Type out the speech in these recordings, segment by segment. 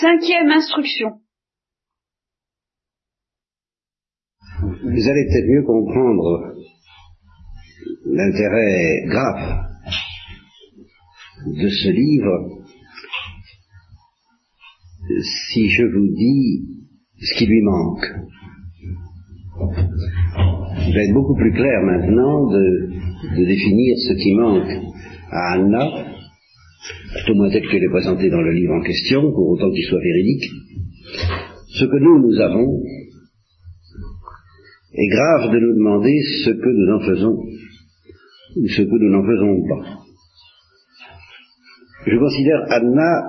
Cinquième instruction. Vous allez peut-être mieux comprendre l'intérêt grave de ce livre si je vous dis ce qui lui manque. Il va être beaucoup plus clair maintenant de, de définir ce qui manque à Anna, plutôt moins tel qu'elle est présentée dans le livre en question, pour autant qu'il soit véridique. Ce que nous, nous avons, est grave de nous demander ce que nous en faisons ou ce que nous n'en faisons pas. Je considère Anna,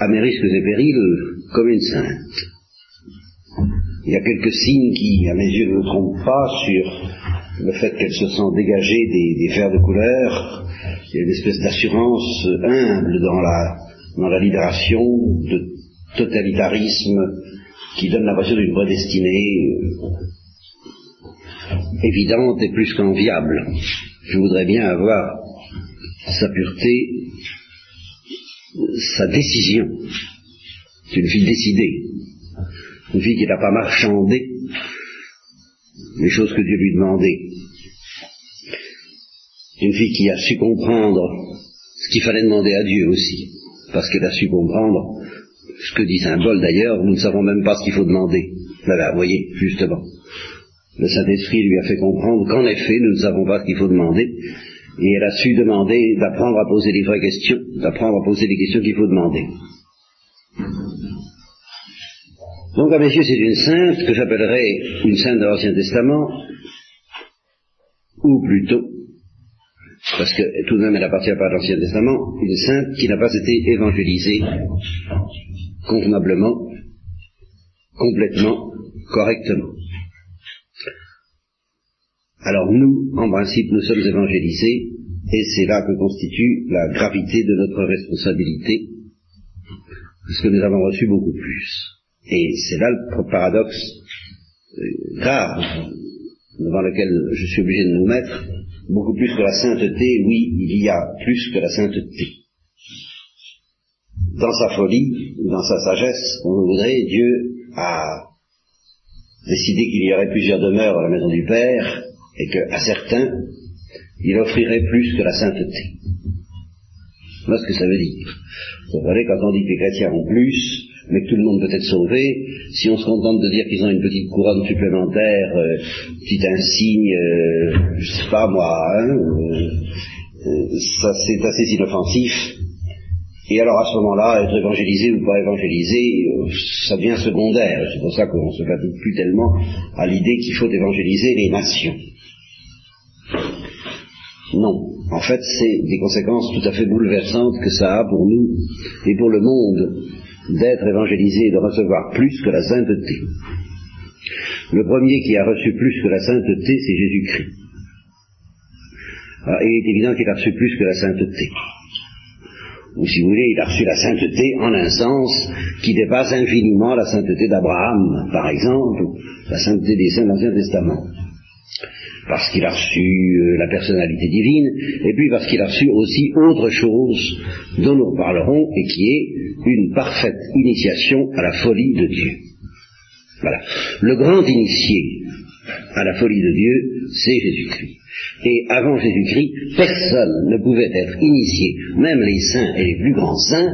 à mes risques et périls, comme une sainte. Il y a quelques signes qui, à mes yeux, ne me trompent pas sur le fait qu'elle se sent dégagée des, des fers de couleur. Il y a une espèce d'assurance humble dans la, dans la libération, de totalitarisme qui donne l'impression d'une vraie destinée évidente et plus qu'enviable. Je voudrais bien avoir sa pureté, sa décision. C'est une fille décidée, une fille qui n'a pas marchandé les choses que Dieu lui demandait. Une fille qui a su comprendre ce qu'il fallait demander à Dieu aussi, parce qu'elle a su comprendre ce que dit Saint Paul d'ailleurs, nous ne savons même pas ce qu'il faut demander. Voilà, vous voyez, justement. Le Saint-Esprit lui a fait comprendre qu'en effet, nous ne savons pas ce qu'il faut demander, et elle a su demander d'apprendre à poser les vraies questions, d'apprendre à poser les questions qu'il faut demander. Donc à mes c'est une sainte que j'appellerais une sainte de l'Ancien Testament, ou plutôt, parce que tout de même elle appartient pas à l'Ancien Testament, une sainte qui n'a pas été évangélisée convenablement, complètement, correctement. Alors nous, en principe, nous sommes évangélisés, et c'est là que constitue la gravité de notre responsabilité, parce que nous avons reçu beaucoup plus. Et c'est là le paradoxe euh, grave devant lequel je suis obligé de nous mettre, beaucoup plus que la sainteté, oui, il y a plus que la sainteté. Dans sa folie, dans sa sagesse, on le voudrait, Dieu a décidé qu'il y aurait plusieurs demeures à la maison du Père, et qu'à certains, il offrirait plus que la sainteté. Voilà ce que ça veut dire. Vous comprenez, quand on dit que les chrétiens ont plus, mais que tout le monde peut être sauvé, si on se contente de dire qu'ils ont une petite couronne supplémentaire, euh, petit insigne, euh, je sais pas moi, hein, euh, euh, ça c'est assez inoffensif. Et alors à ce moment-là, être évangélisé ou pas évangélisé, euh, ça devient secondaire. C'est pour ça qu'on ne se fatigue plus tellement à l'idée qu'il faut évangéliser les nations. Non. En fait, c'est des conséquences tout à fait bouleversantes que ça a pour nous et pour le monde d'être évangélisé et de recevoir plus que la sainteté. Le premier qui a reçu plus que la sainteté, c'est Jésus-Christ. Alors, il est évident qu'il a reçu plus que la sainteté. Ou si vous voulez, il a reçu la sainteté en un sens qui dépasse infiniment la sainteté d'Abraham, par exemple, la sainteté des saints de l'Ancien Testament parce qu'il a reçu euh, la personnalité divine, et puis parce qu'il a reçu aussi autre chose dont nous reparlerons, et qui est une parfaite initiation à la folie de Dieu. Voilà. Le grand initié à la folie de Dieu, c'est Jésus-Christ. Et avant Jésus-Christ, personne ne pouvait être initié, même les saints et les plus grands saints,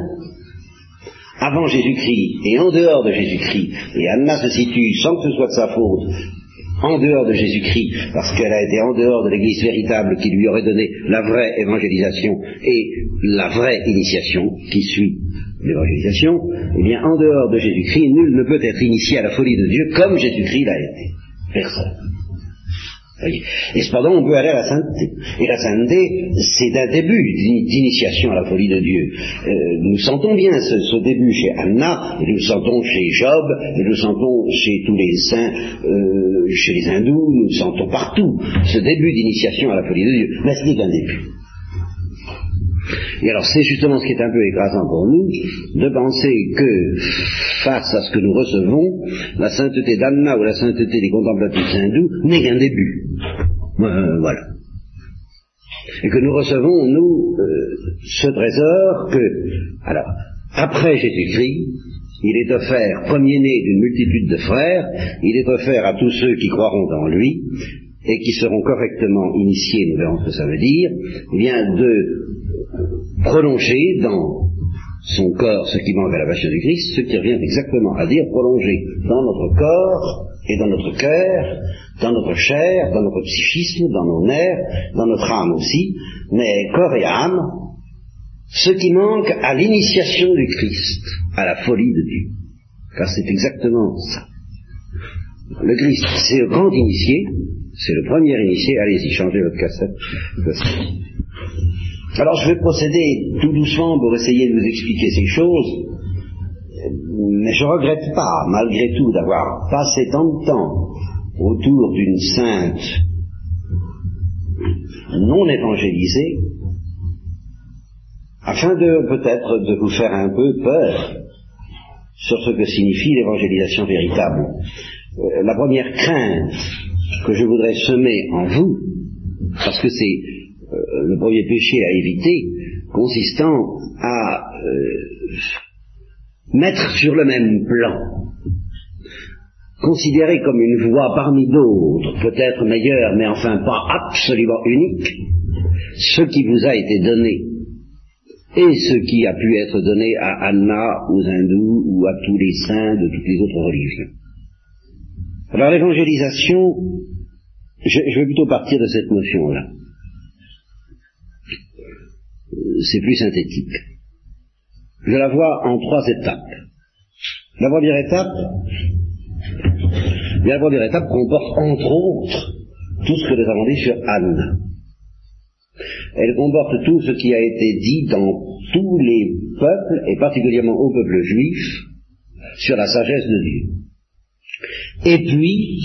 avant Jésus-Christ et en dehors de Jésus-Christ, et Anna se situe, sans que ce soit de sa faute, en dehors de Jésus-Christ, parce qu'elle a été en dehors de l'Église véritable qui lui aurait donné la vraie évangélisation et la vraie initiation qui suit l'évangélisation, eh bien, en dehors de Jésus-Christ, nul ne peut être initié à la folie de Dieu comme Jésus-Christ l'a été. Personne. Et cependant, on peut aller à la sainteté. Et la sainteté, c'est un début d'initiation à la folie de Dieu. Euh, nous sentons bien ce, début chez Anna, et nous le sentons chez Job, et nous le sentons chez tous les saints, euh, chez les hindous, nous le sentons partout, ce début d'initiation à la folie de Dieu. Mais ce n'est qu'un début. Et alors c'est justement ce qui est un peu écrasant pour nous, de penser que face à ce que nous recevons, la sainteté d'Anna ou la sainteté des contemplatifs hindous n'est qu'un début. Euh, voilà. Et que nous recevons, nous, euh, ce trésor que, alors, après Jésus-Christ, il est offert, premier-né d'une multitude de frères, il est offert à tous ceux qui croiront en lui et qui seront correctement initiés, nous verrons ce que ça veut dire, eh bien de prolonger dans son corps ce qui manque à la passion du Christ, ce qui revient exactement à dire prolonger dans notre corps et dans notre cœur, dans notre chair, dans notre psychisme, dans nos nerfs, dans notre âme aussi, mais corps et âme, ce qui manque à l'initiation du Christ, à la folie de Dieu. Car c'est exactement ça. Le Christ, c'est le grand initié, c'est le premier initié. Allez-y, changez votre cassette. Alors je vais procéder tout doucement pour essayer de vous expliquer ces choses, mais je regrette pas, malgré tout, d'avoir passé tant de temps autour d'une sainte non évangélisée, afin de peut-être de vous faire un peu peur sur ce que signifie l'évangélisation véritable. Euh, la première crainte que je voudrais semer en vous, parce que c'est euh, le premier péché à éviter, consistant à euh, mettre sur le même plan, considérer comme une voie parmi d'autres, peut-être meilleure, mais enfin pas absolument unique, ce qui vous a été donné et ce qui a pu être donné à Anna, aux hindous ou à tous les saints de toutes les autres religions. Alors l'évangélisation, je, je vais plutôt partir de cette notion-là. C'est plus synthétique. Je la vois en trois étapes. La première étape, la première étape comporte entre autres tout ce que nous avons dit sur Anne. Elle comporte tout ce qui a été dit dans tous les peuples, et particulièrement au peuple juif, sur la sagesse de Dieu. Et puis,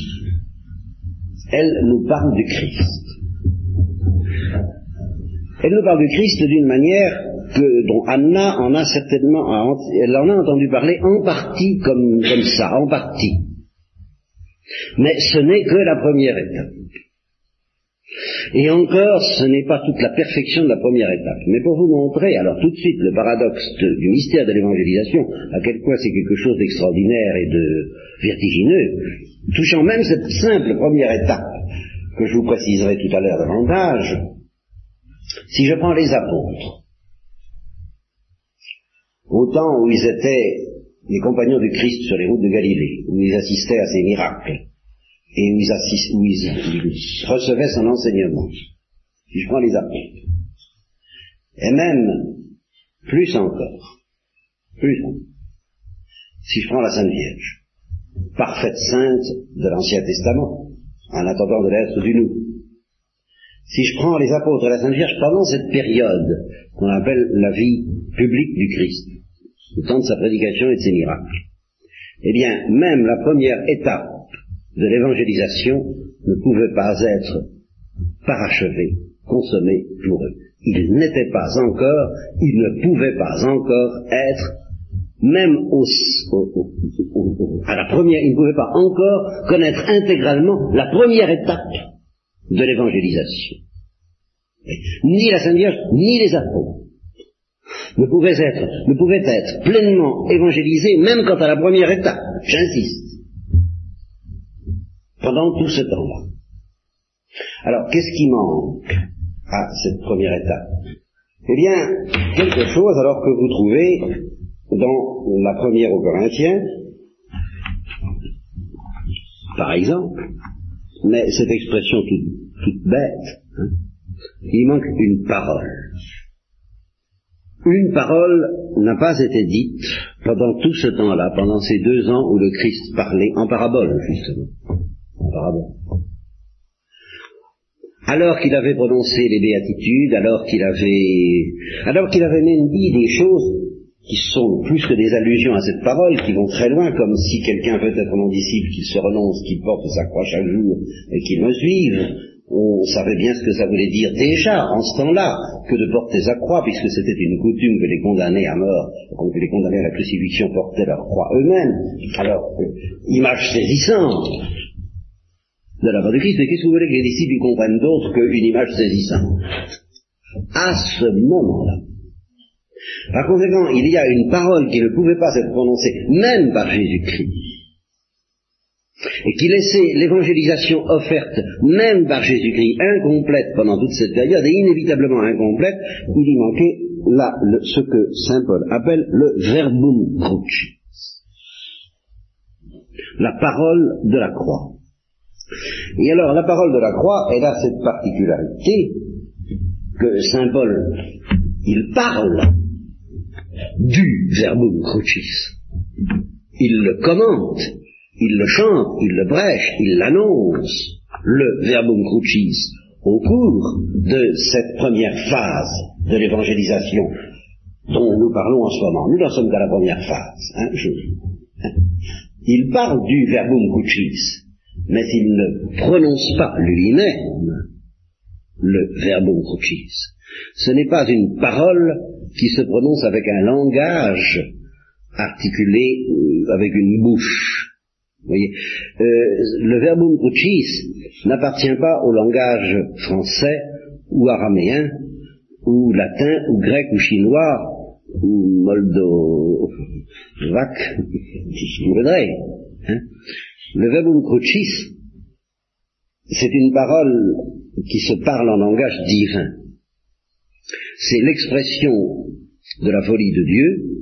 elle nous parle du Christ. Elle nous parle du Christ d'une manière que, dont Anna en a certainement, elle en a entendu parler en partie comme, comme ça, en partie. Mais ce n'est que la première étape. Et encore, ce n'est pas toute la perfection de la première étape. Mais pour vous montrer, alors tout de suite, le paradoxe du mystère de l'évangélisation, à quel point c'est quelque chose d'extraordinaire et de vertigineux, touchant même cette simple première étape, que je vous préciserai tout à l'heure davantage, si je prends les apôtres, au temps où ils étaient les compagnons du Christ sur les routes de Galilée, où ils assistaient à ces miracles, et où ils, recevaient son enseignement. Si je prends les apôtres. Et même plus encore, plus si je prends la Sainte Vierge, parfaite sainte de l'Ancien Testament, en attendant de l'être du Nouveau. Si je prends les apôtres et la Sainte Vierge pendant cette période qu'on appelle la vie publique du Christ, le temps de sa prédication et de ses miracles, eh bien, même la première étape de l'évangélisation ne pouvait pas être parachevé, consommé pour eux. Il n'était pas encore, il ne pouvait pas encore être, même au, à la première, il ne pouvait pas encore connaître intégralement la première étape de l'évangélisation. Ni la Sainte Vierge, ni les apôtres ne pouvaient être, ne pouvaient être pleinement évangélisés, même quant à la première étape, j'insiste. Pendant tout ce temps-là. Alors, qu'est-ce qui manque à cette première étape? Eh bien, quelque chose alors que vous trouvez dans la première aux Corinthiens, par exemple, mais cette expression toute, bête, hein, il manque une parole. Une parole n'a pas été dite pendant tout ce temps-là, pendant ces deux ans où le Christ parlait en parabole, justement. Alors qu'il avait prononcé les béatitudes, alors qu'il avait, alors qu'il avait même dit des choses qui sont plus que des allusions à cette parole, qui vont très loin, comme si quelqu'un veut être mon disciple, qu'il se renonce, qu'il porte sa croix chaque jour et qu'il me suive. On savait bien ce que ça voulait dire déjà, en ce temps-là, que de porter sa croix, puisque c'était une coutume que les condamnés à mort, que les condamnés à la crucifixion portaient leur croix eux-mêmes. Alors, image saisissante, de la part de Christ, mais qu'est-ce que vous voulez que les disciples comprennent d'autre qu'une image saisissante? À ce moment-là, Par conséquent, il y a une parole qui ne pouvait pas être prononcée, même par Jésus-Christ, et qui laissait l'évangélisation offerte, même par Jésus-Christ, incomplète pendant toute cette période, et inévitablement incomplète, il y manquait là ce que Saint Paul appelle le verbum crucis, la parole de la croix. Et alors, la parole de la croix, elle a cette particularité que Saint Paul, il parle du verbum crucis. Il le commente, il le chante, il le brèche, il l'annonce, le verbum crucis, au cours de cette première phase de l'évangélisation dont nous parlons en ce moment. Nous n'en sommes qu'à la première phase. Hein, hein. Il parle du verbum crucis, mais il ne prononce pas lui-même le verbum crucis. Ce n'est pas une parole qui se prononce avec un langage articulé euh, avec une bouche. Vous voyez, euh, le verbum crucis n'appartient pas au langage français ou araméen ou latin ou grec ou chinois ou moldovac, si vous voudrez. Hein. Le verbum crucis, c'est une parole qui se parle en langage divin. C'est l'expression de la folie de Dieu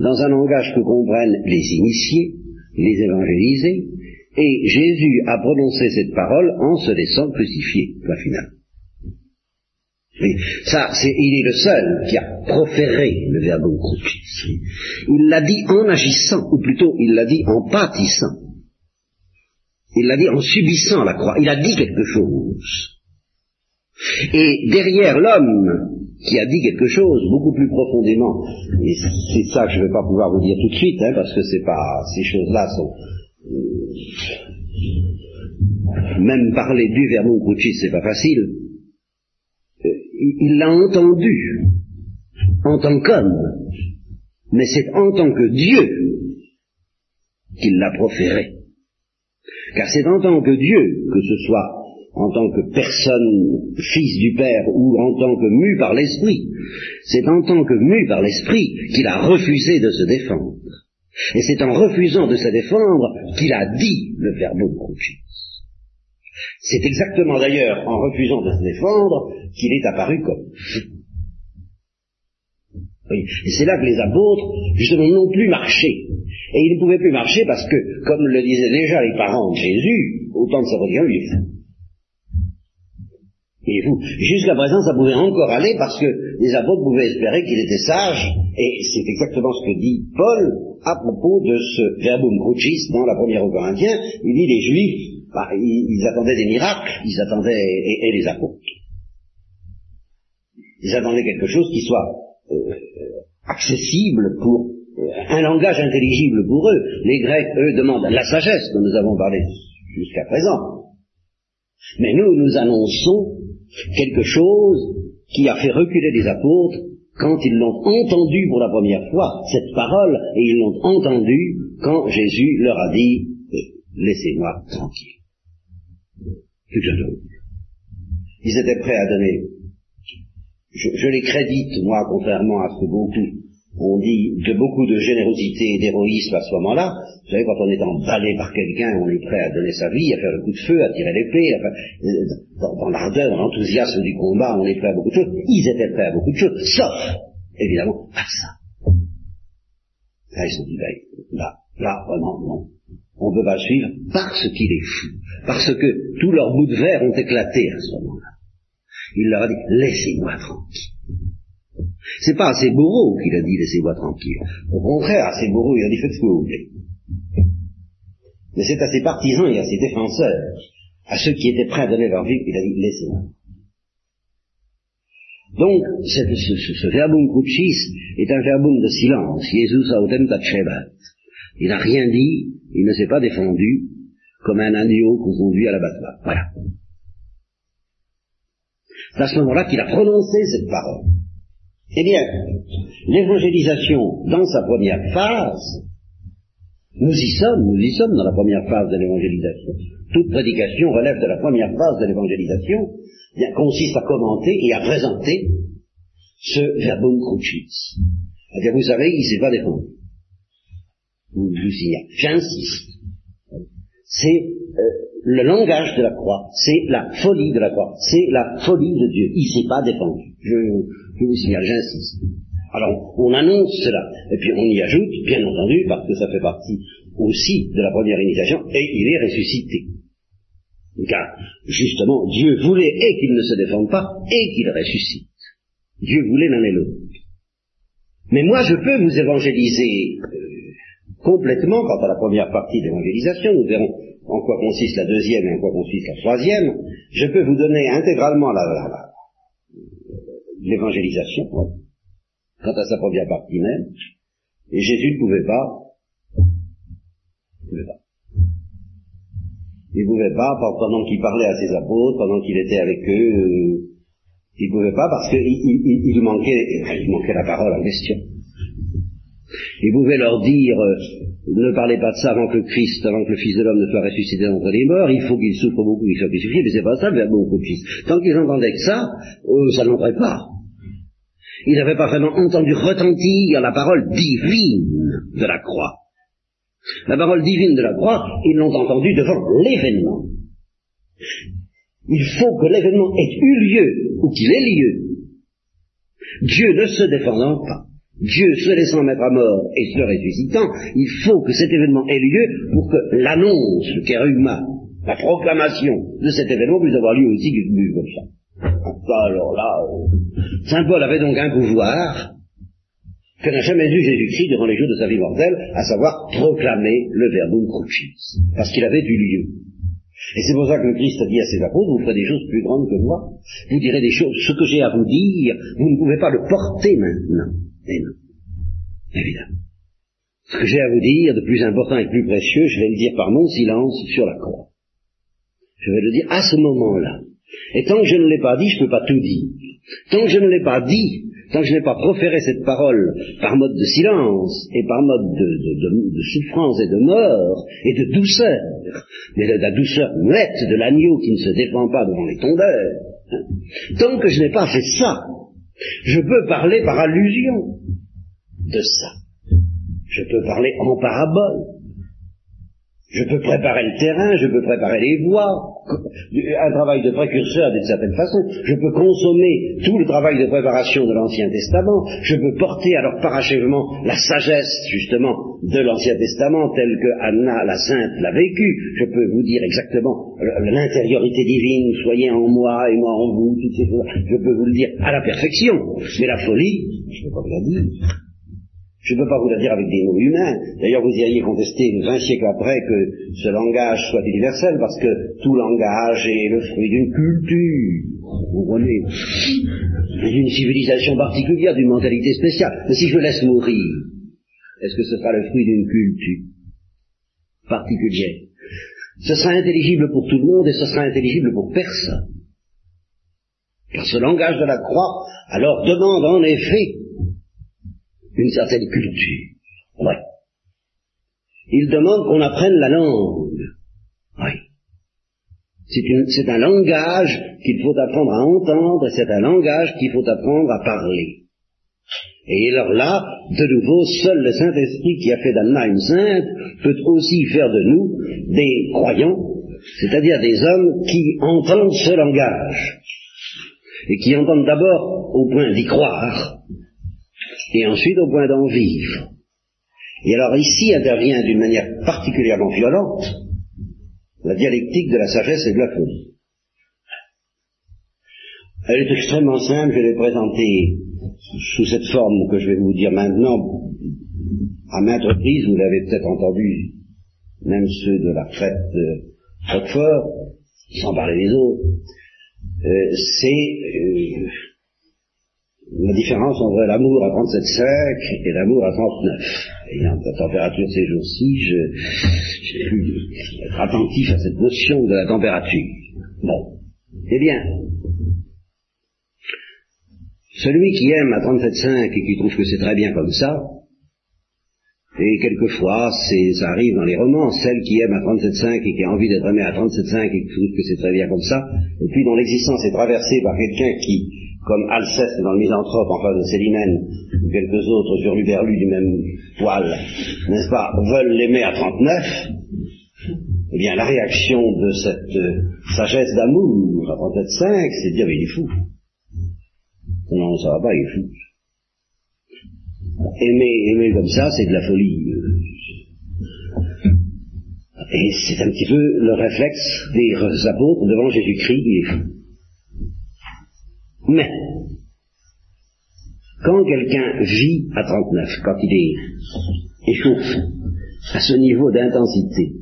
dans un langage que comprennent les initiés, les évangélisés, et Jésus a prononcé cette parole en se laissant crucifier, point final. ça, il est le seul qui a proféré le verbe. Il l'a dit en agissant, ou plutôt il l'a dit en pâtissant. Il l'a dit en subissant la croix. Il a dit quelque chose. Et derrière l'homme qui a dit quelque chose beaucoup plus profondément, et c'est ça que je ne vais pas pouvoir vous dire tout de suite, hein, parce que c'est pas ces choses-là sont euh, même parler du verbum crucis, c'est pas facile. Euh, il l'a entendu en tant qu'homme, mais c'est en tant que Dieu qu'il l'a proféré. Car c'est en tant que Dieu, que ce soit en tant que personne fils du Père ou en tant que mu par l'Esprit, c'est en tant que mu par l'Esprit qu'il a refusé de se défendre. Et c'est en refusant de se défendre qu'il a dit le verbe crucis. C'est exactement d'ailleurs en refusant de se défendre qu'il est apparu comme. Oui. Et c'est là que les apôtres, justement, n'ont plus marché. Et ils ne pouvaient plus marcher parce que, comme le disaient déjà les parents de Jésus, autant de sa il et vous, jusqu'à présent, ça pouvait encore aller parce que les apôtres pouvaient espérer qu'il était sage, et c'est exactement ce que dit Paul à propos de ce verbum crucis dans la première au Corinthiens. Il dit les Juifs, bah, ils, attendaient des miracles, ils attendaient, et, les apôtres. Ils attendaient quelque chose qui soit euh, accessible pour euh, un langage intelligible pour eux. Les Grecs, eux, demandent la sagesse dont nous avons parlé jusqu'à présent. Mais nous, nous annonçons quelque chose qui a fait reculer les apôtres quand ils l'ont entendu pour la première fois, cette parole, et ils l'ont entendu quand Jésus leur a dit, euh, laissez-moi tranquille. Ils étaient prêts à donner. Je les crédite, moi, contrairement à ce que beaucoup on dit de beaucoup de générosité et d'héroïsme à ce moment-là. Vous savez, quand on est emballé par quelqu'un, on est prêt à donner sa vie, à faire le coup de feu, à tirer l'épée, euh, dans, dans l'ardeur, dans l'enthousiasme du combat, on est prêt à beaucoup de choses. Ils étaient prêts à beaucoup de choses, sauf, évidemment, à ça. Là, ils sont dit, ben, là, là, vraiment, non. On ne peut pas le suivre parce qu'il est fou. Parce que tous leurs bouts de verre ont éclaté à ce moment-là. Il leur a dit, laissez-moi tranquille. C'est pas à ses bourreaux qu'il a dit laissez-moi tranquille. Au contraire, à ses bourreaux, il a dit faites ce que vous voulez. Mais c'est à ses partisans et à ses défenseurs, à ceux qui étaient prêts à donner leur vie, qu'il a dit laissez-moi. Donc, ce, ce, verbum crucis est un verbum de silence. Jesus autem. Il n'a rien dit, il ne s'est pas défendu, comme un agneau qu'on conduit à l'abattoir. Voilà. C'est à ce moment-là qu'il a prononcé cette parole. Eh bien, l'évangélisation dans sa première phase, nous y sommes, nous y sommes dans la première phase de l'évangélisation. Toute prédication relève de la première phase de l'évangélisation, consiste à commenter et à présenter ce verbum crucis. C'est-à-dire, vous savez, il ne s'est pas défendu. Vous, vous signale. J'insiste. C'est euh, le langage de la croix, c'est la folie de la croix, c'est la folie de Dieu. Il s'est pas défendu. Je, je vous signale, j'insiste. Alors, on annonce cela, et puis on y ajoute, bien entendu, parce que ça fait partie aussi de la première initiation, et il est ressuscité. Car, justement, Dieu voulait et qu'il ne se défende pas, et qu'il ressuscite. Dieu voulait l'un et l'autre. Mais moi, je peux vous évangéliser euh, complètement quant à la première partie de l'évangélisation, nous verrons en quoi consiste la deuxième et en quoi consiste la troisième, je peux vous donner intégralement l'évangélisation, quant à sa première partie même, et Jésus ne pouvait pas, ne pouvait pas. Il ne pouvait pas, pendant qu'il parlait à ses apôtres, pendant qu'il était avec eux, euh, il ne pouvait pas parce qu'il il, manquait, il manquait la parole en question. Il pouvait leur dire, euh, ne parlez pas de ça avant que le Christ, avant que le Fils de l'homme ne soit ressuscité d'entre les morts, il faut qu'il souffre beaucoup, qu'il soit crucifié, mais c'est pas ça le verbe Christ. Tant qu'ils entendaient que ça, euh, ça n'entrait pas. Il n'avait pas vraiment entendu retentir la parole divine de la croix. La parole divine de la croix, ils l'ont entendue devant l'événement. Il faut que l'événement ait eu lieu, ou qu'il ait lieu. Dieu ne se défendant pas, Dieu se laissant mettre à mort et se ressuscitant, il faut que cet événement ait lieu pour que l'annonce, le kérugma, la proclamation de cet événement puisse avoir lieu aussi comme ça. Alors là, euh, Saint Paul avait donc un pouvoir que n'a jamais eu Jésus-Christ durant les jours de sa vie mortelle, à savoir proclamer le verbum crucis, parce qu'il avait eu lieu. Et c'est pour ça que le Christ a dit à ses apôtres, vous ferez des choses plus grandes que moi, vous direz des choses, ce que j'ai à vous dire, vous ne pouvez pas le porter maintenant. Non. Évidemment. Ce que j'ai à vous dire de plus important et de plus précieux, je vais le dire par mon silence sur la croix. Je vais le dire à ce moment-là. Et tant que je ne l'ai pas dit, je ne peux pas tout dire. Tant que je ne l'ai pas dit, tant que je n'ai pas proféré cette parole par mode de silence et par mode de, souffrance et de mort et de douceur, mais de la douceur muette de l'agneau qui ne se défend pas devant les tondeurs, tant que je n'ai pas fait ça, je peux parler par allusion de ça. Je peux parler en parabole. Je peux préparer le terrain, je peux préparer les voies, un travail de précurseur d'une certaine façon. Je peux consommer tout le travail de préparation de l'Ancien Testament. Je peux porter alors parachèvement la sagesse, justement, de l'Ancien Testament, telle que Anna, la sainte, l'a vécu. Je peux vous dire exactement l'intériorité divine, soyez en moi et moi en vous, toutes ces choses. Je peux vous le dire à la perfection. Mais la folie, je ne peux pas la dire. Je ne peux pas vous le dire avec des mots humains. D'ailleurs, vous iriez contester vingt siècles après que ce langage soit universel, parce que tout langage est le fruit d'une culture, vous comprenez, d'une civilisation particulière, d'une mentalité spéciale. Mais si je laisse mourir, est-ce que ce sera le fruit d'une culture particulière? Ce sera intelligible pour tout le monde et ce sera intelligible pour personne. Car ce langage de la croix, alors demande en effet une certaine culture. Oui. Il demande qu'on apprenne la langue. Oui. C'est un langage qu'il faut apprendre à entendre, c'est un langage qu'il faut apprendre à parler. Et alors là, de nouveau, seul le Saint-Esprit qui a fait d'Anna une sainte peut aussi faire de nous des croyants, c'est-à-dire des hommes qui entendent ce langage, et qui entendent d'abord au point d'y croire, et ensuite au point d'en vivre. Et alors ici intervient d'une manière particulièrement violente la dialectique de la sagesse et de la folie. Elle est extrêmement simple, je l'ai présentée sous cette forme que je vais vous dire maintenant à maintes reprises, vous l'avez peut-être entendu, même ceux de la fête de sans parler des autres, euh, c'est euh, la différence entre l'amour à 37,5 et l'amour à 39. Ayant la température ces jours-ci, j'ai pu être attentif à cette notion de la température. Bon. Eh bien, celui qui aime à 37,5 et qui trouve que c'est très bien comme ça, Et quelquefois, ça arrive dans les romans, celle qui aime à 37,5 et qui a envie d'être aimée à 37,5 et qui trouve que c'est très bien comme ça, et puis dont l'existence est traversée par quelqu'un qui, comme Alceste dans le Misanthrope en face de Célimène, ou quelques autres hurluberlus du même poil, n'est-ce pas, veulent l'aimer à 39, eh bien la réaction de cette euh, sagesse d'amour à 37,5, c'est de dire, mais il est fou. Non, ça va pas, il est fou. Aimer, comme ça, c'est de la folie. Et c'est un petit peu le réflexe des apôtres devant Jésus-Christ. Mais, quand quelqu'un vit à 39, quand il est échauffé à ce niveau d'intensité,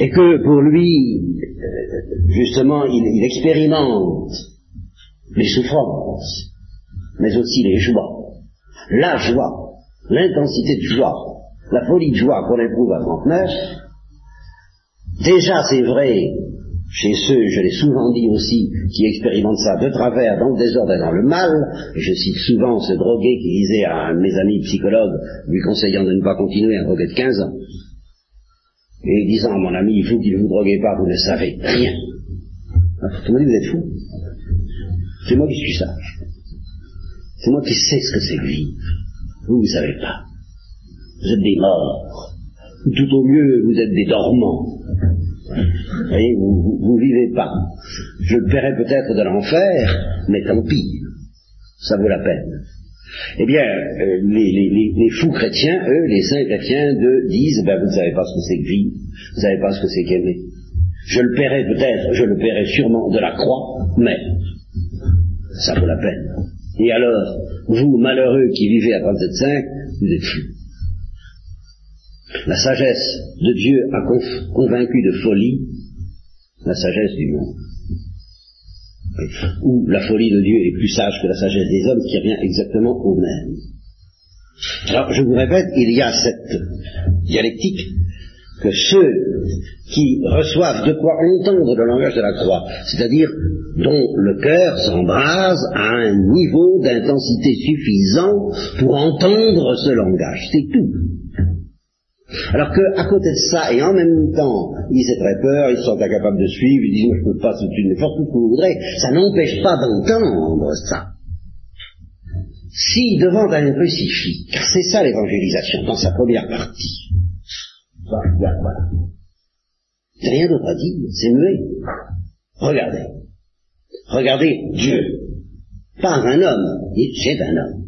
et que pour lui, justement, il, il expérimente les souffrances, mais aussi les joies, la joie, l'intensité de joie, la folie de joie qu'on éprouve à 39, déjà c'est vrai chez ceux, je l'ai souvent dit aussi, qui expérimentent ça de travers, dans le désordre et dans le mal, je cite souvent ce drogué qui disait à un de mes amis psychologues, lui conseillant de ne pas continuer un drogué de 15 ans, et disant à mon ami, faut qu'il ne vous droguez pas, vous ne savez rien. Vous me dit, vous êtes fou. C'est moi qui suis sage. C'est moi qui sais ce que c'est que vivre. Vous, vous ne savez pas. Vous êtes des morts. Tout au mieux, vous êtes des dormants. Vous voyez, vous, vous, vivez pas. Je le paierai peut-être de l'enfer, mais tant pis. Ça vaut la peine. Eh bien, euh, les, fous chrétiens, eux, les saints chrétiens, disent, ben, vous ne savez pas ce que c'est que vivre, vous ne savez pas ce que c'est qu'aimer. Je le paierai peut-être, je le paierai sûrement de la croix, mais ça vaut la peine. Et alors, vous, malheureux qui vivez à 37.5, vous êtes fous. La sagesse de Dieu a convaincu de folie la sagesse du monde. Ou la folie de Dieu est plus sage que la sagesse des hommes, qui revient exactement au même. Alors, je vous répète, il y a cette dialectique que ceux qui reçoivent de quoi entendre le langage de la croix, c'est-à-dire dont le cœur s'embrase à un niveau d'intensité suffisant pour entendre ce langage, c'est tout. Alors qu'à côté de ça, et en même temps, ils aient très peur, ils sont incapables de suivre, ils disent, je ne peux pas soutenir n'importe tout ce que vous voudrez, ça n'empêche pas d'entendre ça. Si devant un crucifix, car c'est ça l'évangélisation dans sa première partie, voilà. C'est rien d'autre à dire, c'est muet. Regardez. Regardez Dieu. Pas un homme, c'est un homme.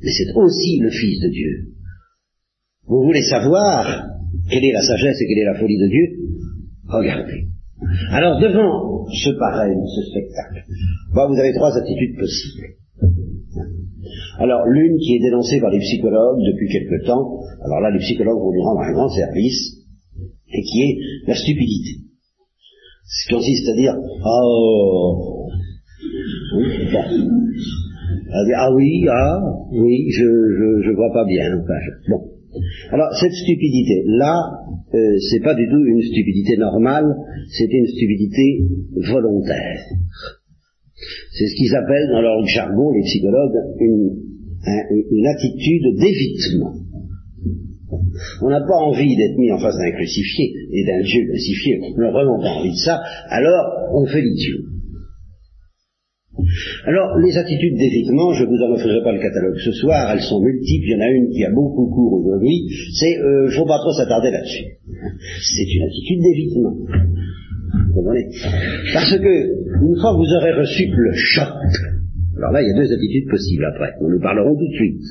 Mais c'est aussi le Fils de Dieu. Vous voulez savoir quelle est la sagesse et quelle est la folie de Dieu? Regardez. Alors devant ce pareil, ce spectacle, vous avez trois attitudes possibles. Alors l'une qui est dénoncée par les psychologues depuis quelque temps, alors là les psychologues vont lui rendre un grand service, et qui est la stupidité. Ce qui consiste à dire oh ah oui ah oui je je, je vois pas bien bon. Alors cette stupidité là euh, c'est pas du tout une stupidité normale c'est une stupidité volontaire. C'est ce qu'ils appellent dans leur jargon les psychologues une une attitude d'évitement. On n'a pas envie d'être mis en face d'un crucifié et d'un Dieu crucifié, on n'a vraiment pas envie de ça, alors on fait l'idiot. Alors, les attitudes d'évitement, je ne vous en offrirai pas le catalogue ce soir, elles sont multiples, il y en a une qui a beaucoup cours aujourd'hui, c'est, euh, faut pas trop s'attarder là-dessus. C'est une attitude d'évitement. Vous comprenez? Parce que, une fois que vous aurez reçu le choc, alors là, il y a deux attitudes possibles après. Nous nous parlerons tout de suite.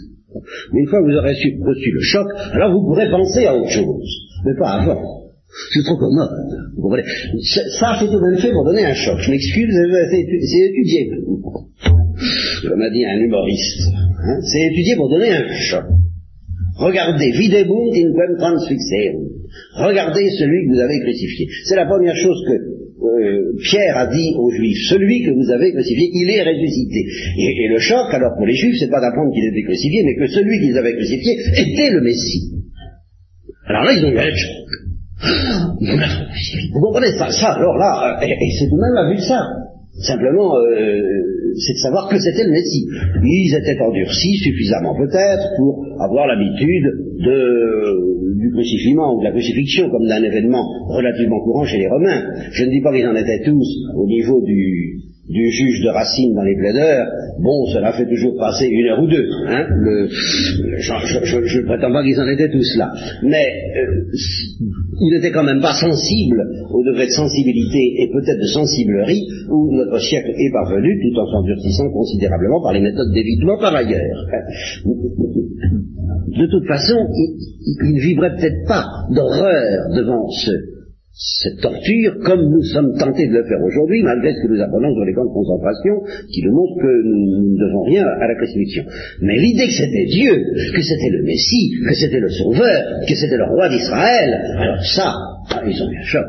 Mais une fois que vous aurez reçu, le choc, alors vous pourrez penser à autre chose. Mais pas avant. C'est trop commode. Vous comprenez? Ça, c'est tout même fait pour donner un choc. Je m'excuse, c'est étudié. Comme a dit un humoriste. Hein, c'est étudié pour donner un choc. Regardez, videbunt in quem transfixerum. Regardez celui que vous avez crucifié. C'est la première chose que euh, Pierre a dit aux Juifs, celui que vous avez crucifié, il est ressuscité. Et, le choc, alors pour les Juifs, c'est pas d'apprendre qu'il était crucifié, mais que celui qu'ils avaient crucifié était le Messie. Alors là, ils ont eu un choc. Vous comprenez ça, ça alors là, et, c'est tout de même a vu ça. Simplement, euh, c'est de savoir que c'était le Messie. Ils étaient endurcis suffisamment peut-être pour avoir l'habitude du ou de la crucifixion comme d'un événement relativement courant chez les Romains. Je ne dis pas qu'ils en étaient tous au niveau du, du juge de Racine dans les plaideurs, bon, cela fait toujours passer une heure ou deux. Hein, je ne prétends pas qu'ils en étaient tous là. Mais euh, il n'était quand même pas sensible au degré de sensibilité et peut-être de sensiblerie où notre siècle est parvenu, tout en s'endurcissant considérablement par les méthodes d'évitement par ailleurs. De toute façon, il ne vivrait peut-être pas d'horreur devant ce cette torture, comme nous sommes tentés de le faire aujourd'hui, malgré ce que nous apprenons sur les camps de concentration, qui nous montrent que nous ne devons rien à la crucifixion. Mais l'idée que c'était Dieu, que c'était le Messie, que c'était le Sauveur, que c'était le roi d'Israël, alors ça, ah, ils ont eu un choc.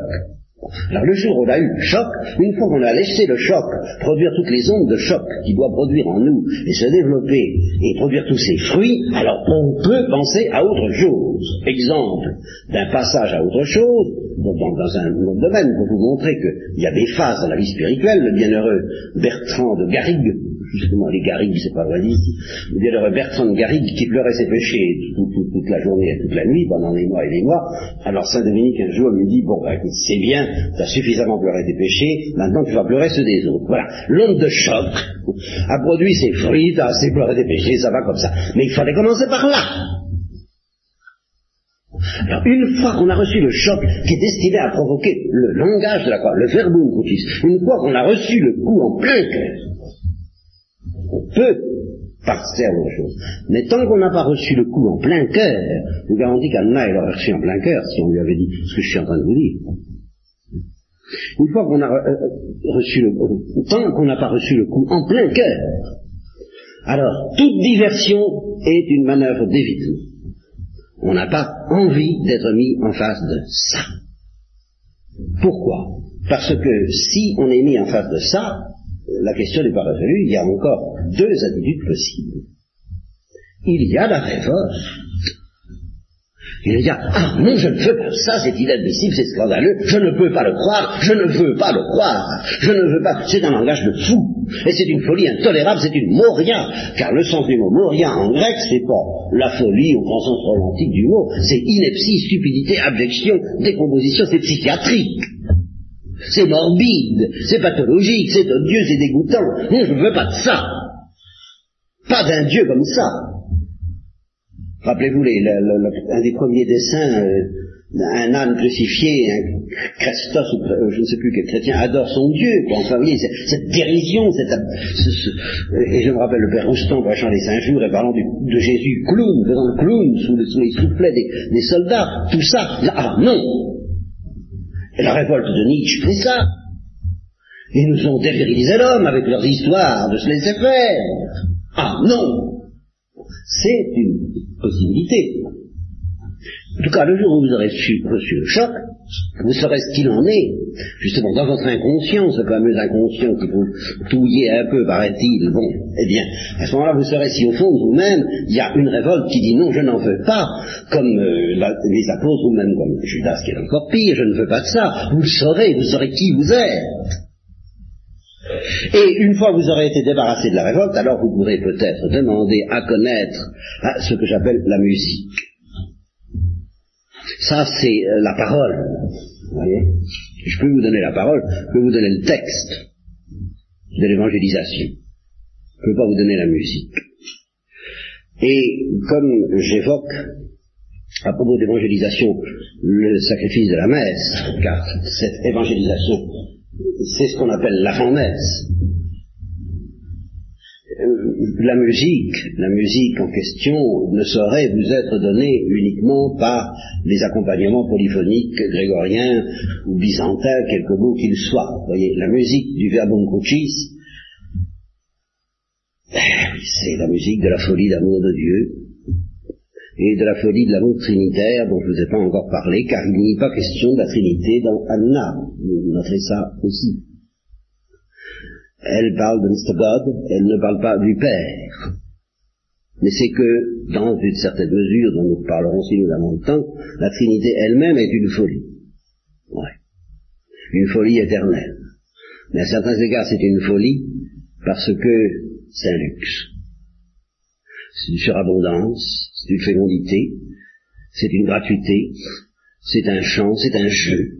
Alors le jour où on a eu le choc, une fois qu'on a laissé le choc produire toutes les ondes de choc qu'il doit produire en nous et se développer et produire tous ses fruits, alors on peut penser à autre chose. Exemple d'un passage à autre chose, dans, un autre domaine, pour vous montrer qu'il y a des phases dans la vie spirituelle, le bienheureux Bertrand de Garrigue justement les Garrigues, c'est pas vrai ici, il y a Bertrand Garrigue qui pleurait ses péchés toute, la journée et toute la nuit, pendant des mois et des mois. Alors Saint Dominique un jour lui dit, bon, écoute, c'est bien, tu as suffisamment pleuré tes péchés, maintenant tu vas pleurer ceux des autres. Voilà. L'onde de choc a produit ses fruits, tu as assez pleuré tes péchés, ça va comme ça. Mais il fallait commencer par là. Alors, une fois qu'on a reçu le choc qui est destiné à provoquer le langage de la croix, le verbum crucis, une fois qu'on a reçu le coup en plein cœur, on peut passer à autre chose. Mais tant qu'on n'a pas reçu le coup en plein cœur, je vous garantis qu'Anna, elle aurait reçu en plein cœur si on lui avait dit ce que je suis en train de vous dire. Une fois qu'on a euh, euh, reçu le tant qu'on n'a pas reçu le coup en plein cœur, alors toute diversion est une manœuvre d'évitement. On n'a pas envie d'être mis en face de ça. Pourquoi? Parce que si on est mis en face de ça, la question n'est pas résolue, il y a encore deux attitudes possibles. Il y a la révolte. Il y a, ah non, je ne veux pas ça, c'est inadmissible, c'est scandaleux, je ne peux pas le croire, je ne veux pas le croire, je ne veux pas, c'est un langage de fou, et c'est une folie intolérable, c'est une moria, car le sens du mot moria en grec, c'est pas la folie au grand sens romantique du mot, c'est ineptie, stupidité, abjection, décomposition, c'est psychiatrique. C'est morbide, c'est pathologique, c'est odieux, c'est dégoûtant. Non, je ne veux pas de ça. Pas d'un Dieu comme ça. Rappelez-vous un des premiers dessins, euh, un âne crucifié, un Christos, euh, je ne sais plus quel chrétien, adore son Dieu. enfin, vous voyez, cette dérision, cette, et je me rappelle le père Roustan prêchant les injures et parlant de Jésus clown, faisant le clown sous, les soufflets des, des soldats, tout ça. Ah non, et la révolte de Nietzsche fait ça. Ils nous ont dévirilisé l'homme avec leurs histoires de se laisser faire. Ah non C'est une possibilité. En tout cas, le jour où vous aurez reçu, le choc, vous saurez ce qu'il en est, justement dans votre inconscient, ce fameux inconscient qui vous touiller un peu, paraît-il, bon, eh bien, à ce moment-là, vous saurez si au fond vous-même, il y a une révolte qui dit non, je n'en veux pas, comme euh, les apôtres, ou même comme Judas, qui est encore pire, je ne veux pas de ça, vous le saurez, vous saurez qui vous êtes. Et une fois que vous aurez été débarrassé de la révolte, alors vous pourrez peut-être demander à connaître ce que j'appelle la musique. Ça, c'est euh, la parole. Vous voyez? Je peux vous donner la parole, je peux vous donner le texte de l'évangélisation. Je ne peux pas vous donner la musique. Et comme j'évoque à propos d'évangélisation le sacrifice de la messe, car cette évangélisation, c'est ce qu'on appelle l'avant-messe, la musique, la musique en question ne saurait vous être donnée uniquement par les accompagnements polyphoniques grégoriens ou byzantins, quelque beau qu'ils soient. Vous voyez, la musique du verbum crucis, c'est la musique de la folie d'amour de Dieu et de la folie de l'amour trinitaire dont je ne vous ai pas encore parlé, car il n'y a pas question de la Trinité dans Anna. Vous noterez ça aussi. Elle parle de Mr. God, elle ne parle pas du Père. Mais c'est que, dans une certaine mesure, dont nous parlerons si nous avons le temps, la Trinité elle-même est une folie. Ouais. Une folie éternelle. Mais à certains égards, c'est une folie parce que c'est un luxe. C'est une surabondance, c'est une fécondité, c'est une gratuité, c'est un chant, c'est un jeu,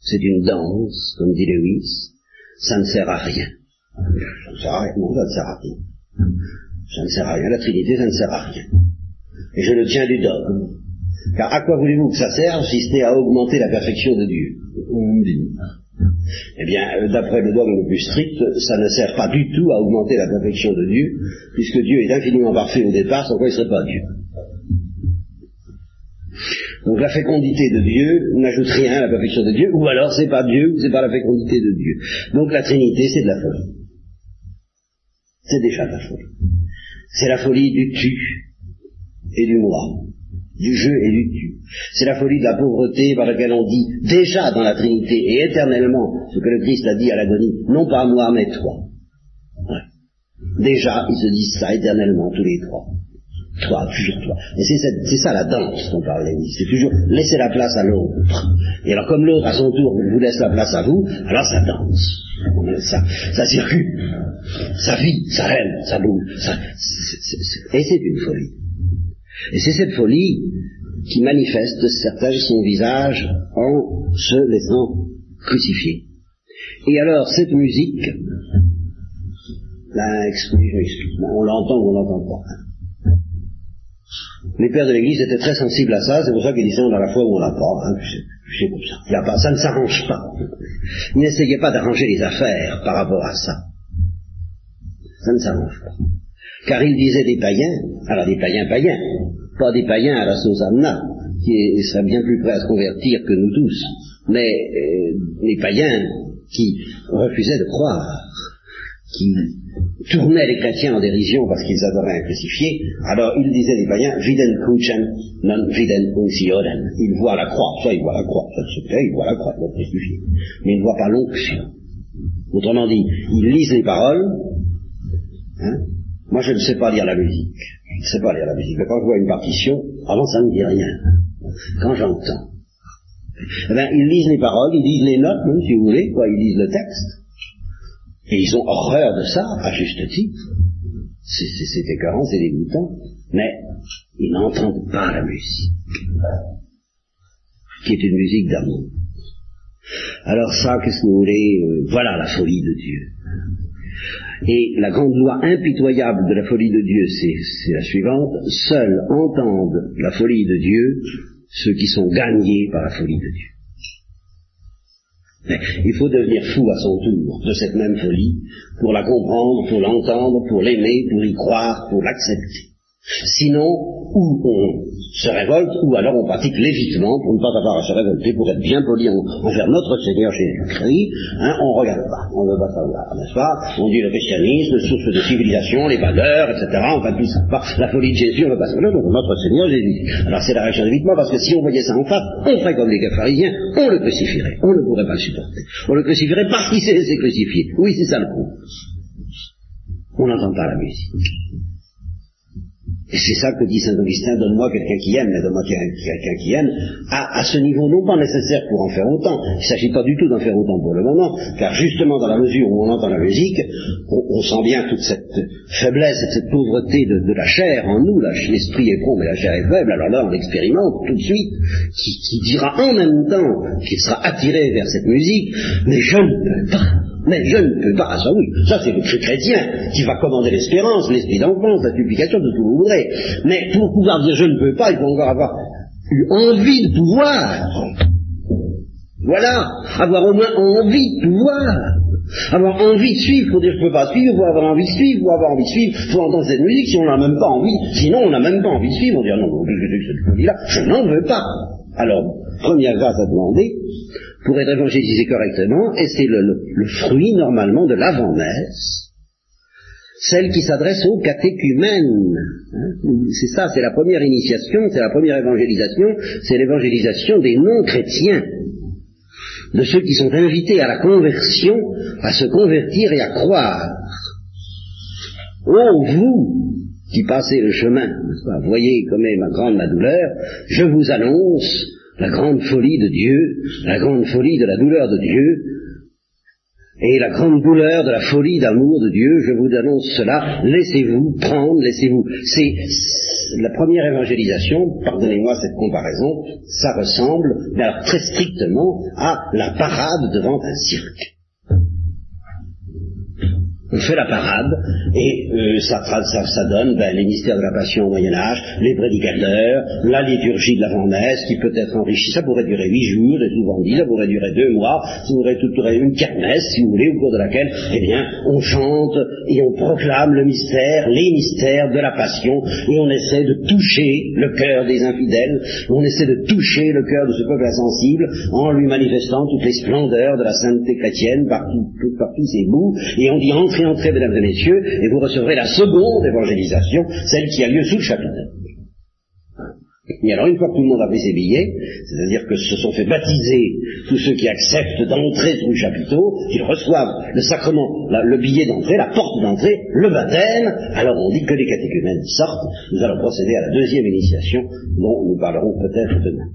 c'est une danse, comme dit Lewis, ça ne sert à rien. Ça ne sert à rien, non, ça ne sert à rien. Ça ne sert à rien, la Trinité, ça ne sert à rien. Et je le tiens du dogme. Car à quoi voulez-vous que ça serve si ce n'est à augmenter la perfection de Dieu? Eh bien, euh, d'après le dogme le plus strict, ça ne sert pas du tout à augmenter la perfection de Dieu, puisque Dieu est infiniment parfait au départ, sans quoi il ne serait pas Dieu. Donc la fécondité de Dieu n'ajoute rien à la perfection de Dieu, ou alors c'est pas Dieu, c'est pas la fécondité de Dieu. Donc la Trinité, c'est de la folie. C'est déjà de la folie. C'est la folie du tu et du moi, du jeu et du tu. C'est la folie de la pauvreté par laquelle on dit déjà dans la Trinité et éternellement ce que le Christ a dit à l'agonie, non pas moi mais toi. Déjà, ils se disent ça éternellement, tous les trois. Toi, toujours toi. Et c'est ça la danse dont Lévi. C'est toujours laisser la place à l'autre. Et alors comme l'autre à son tour vous laisse la place à vous, alors ça danse. Ça, circule. Ça vit, ça rêve, ça bouge. Et c'est une folie. Et c'est cette folie qui manifeste certains son visage en se laissant crucifier. Et alors cette musique, là, on l'entend ou on l'entend pas les pères de l'Église étaient très sensibles à ça, c'est pour ça qu'ils disaient on a la foi ou on l'a pas, hein, comme ça. Pas. Ça ne s'arrange pas. Ils n'essayaient pas d'arranger les affaires par rapport à ça. Ça ne s'arrange pas. Car ils disaient des païens, alors des païens païens, pas des païens à la sauce Anna, qui seraient bien plus prêts à se convertir que nous tous, mais euh, les païens qui refusaient de croire, qui tournaient les chrétiens en dérision parce qu'ils adoraient un crucifié, alors ils disaient les païens, viden crucem, non viden uncioren. Ils voient la croix, soit ils voient la croix, ça se fait, ils voient la croix, le crucifié, mais ils ne voient pas l'onction. Autrement dit, ils lisent les paroles, hein. Moi je ne sais pas lire la musique, je ne sais pas lire la musique, mais quand je vois une partition, avant ça ne me dit rien. Quand j'entends, eh bien, ils lisent les paroles, ils lisent les notes, même si vous voulez, quoi, ils lisent le texte, et ils ont horreur de ça, à juste titre. C'est écœurant, c'est dégoûtant, mais ils n'entendent pas la musique, qui est une musique d'amour. Alors ça, qu'est-ce que vous voulez? Euh, Voilà la folie de Dieu. Et la grande loi impitoyable de la folie de Dieu, c'est la suivante. Seuls entendent la folie de Dieu ceux qui sont gagnés par la folie de Dieu. Il faut devenir fou à son tour de cette même folie pour la comprendre, pour l'entendre, pour l'aimer, pour y croire, pour l'accepter. Sinon, ou on se révolte, ou alors on pratique légitimement pour ne pas avoir à se révolter, pour être bien poli envers notre Seigneur Jésus-Christ. Hein, on ne regarde pas, on ne veut pas savoir, n'est-ce pas? On dit le christianisme, source de civilisation, les valeurs, etc. Enfin tout ça. La folie de Jésus, on ne veut pas savoir. Notre Seigneur Jésus. Alors c'est la réaction de Victoire, parce que si on voyait ça en face, on ferait comme les pharisiens, on le crucifierait. On ne pourrait pas le supporter. On le crucifierait parce qu'il s'est laissé crucifier. Oui, c'est ça le coup. On n'entend pas la musique. Et c'est ça que dit Saint Augustin, donne-moi quelqu'un qui aime, donne-moi quelqu'un qui aime, à, ce niveau non pas nécessaire pour en faire autant. Il ne s'agit pas du tout d'en faire autant pour le moment, car justement dans la mesure où on entend la musique, on, sent bien toute cette faiblesse et cette pauvreté de, la chair en nous, l'esprit est bon mais la chair est faible, alors là on l'expérimente tout de suite, qui, qui dira en même temps qu'il sera attiré vers cette musique, mais je ne peux pas mais je ne peux pas, ah ça oui, ça c'est le chrétien qui va commander l'espérance, l'esprit d'enfance, la supplication, de tout ce vous voudrez. Mais pour pouvoir dire je ne peux pas, il faut encore avoir eu envie de pouvoir. Voilà, avoir au moins envie de pouvoir. Avoir envie de suivre, pour dire je ne peux pas suivre, faut avoir envie de suivre, faut avoir envie de suivre, faut entendre cette musique, si on n'a même pas envie, sinon on n'a même pas envie de suivre, on dit ah non, qu'est-ce que cette folie-là, je n'en veux pas. Alors, première grâce à demander, pour être évangélisé correctement, et c'est le, fruit normalement de l'avant-messe, celle qui s'adresse aux catéchumènes. Hein. c'est ça, c'est la première initiation, c'est la première évangélisation, c'est l'évangélisation des non-chrétiens, de ceux qui sont invités à la conversion, à se convertir et à croire. Oh, vous qui passez le chemin, voyez comme est ma grande ma douleur, je vous annonce la grande folie de Dieu, la grande folie de la douleur de Dieu, et la grande douleur de la folie d'amour de Dieu, je vous annonce cela, laissez-vous prendre, laissez-vous. C'est la première évangélisation, pardonnez-moi cette comparaison, ça ressemble, très strictement, à la parade devant un cirque fait la parade, et euh, ça, ça, donne ben, les mystères de la passion au Moyen Âge, les prédicateurs, la liturgie de l'avant-messe, qui peut être enrichie, ça pourrait durer huit jours, et souvent dit, ça pourrait durer deux mois, ça pourrait durer une kermesse, si vous voulez, au cours de laquelle, eh bien, on chante et on proclame le mystère, les mystères de la passion, et on essaie de toucher le cœur des infidèles, on essaie de toucher le cœur de ce peuple insensible, en lui manifestant toutes les splendeurs de la sainteté chrétienne par, tous ses bouts, et on dit entre entrez, mesdames et messieurs, et vous recevrez la seconde évangélisation, celle qui a lieu sous le chapitre. Et alors, une fois que tout le monde a pris ses billets, c'est-à-dire que se sont fait baptiser tous ceux qui acceptent d'entrer sous le chapiteau, qu'ils reçoivent le sacrement, le billet d'entrée, la porte d'entrée, le baptême, alors on dit que les catéchumènes sortent. Nous allons procéder à la deuxième initiation, dont nous parlerons peut-être demain.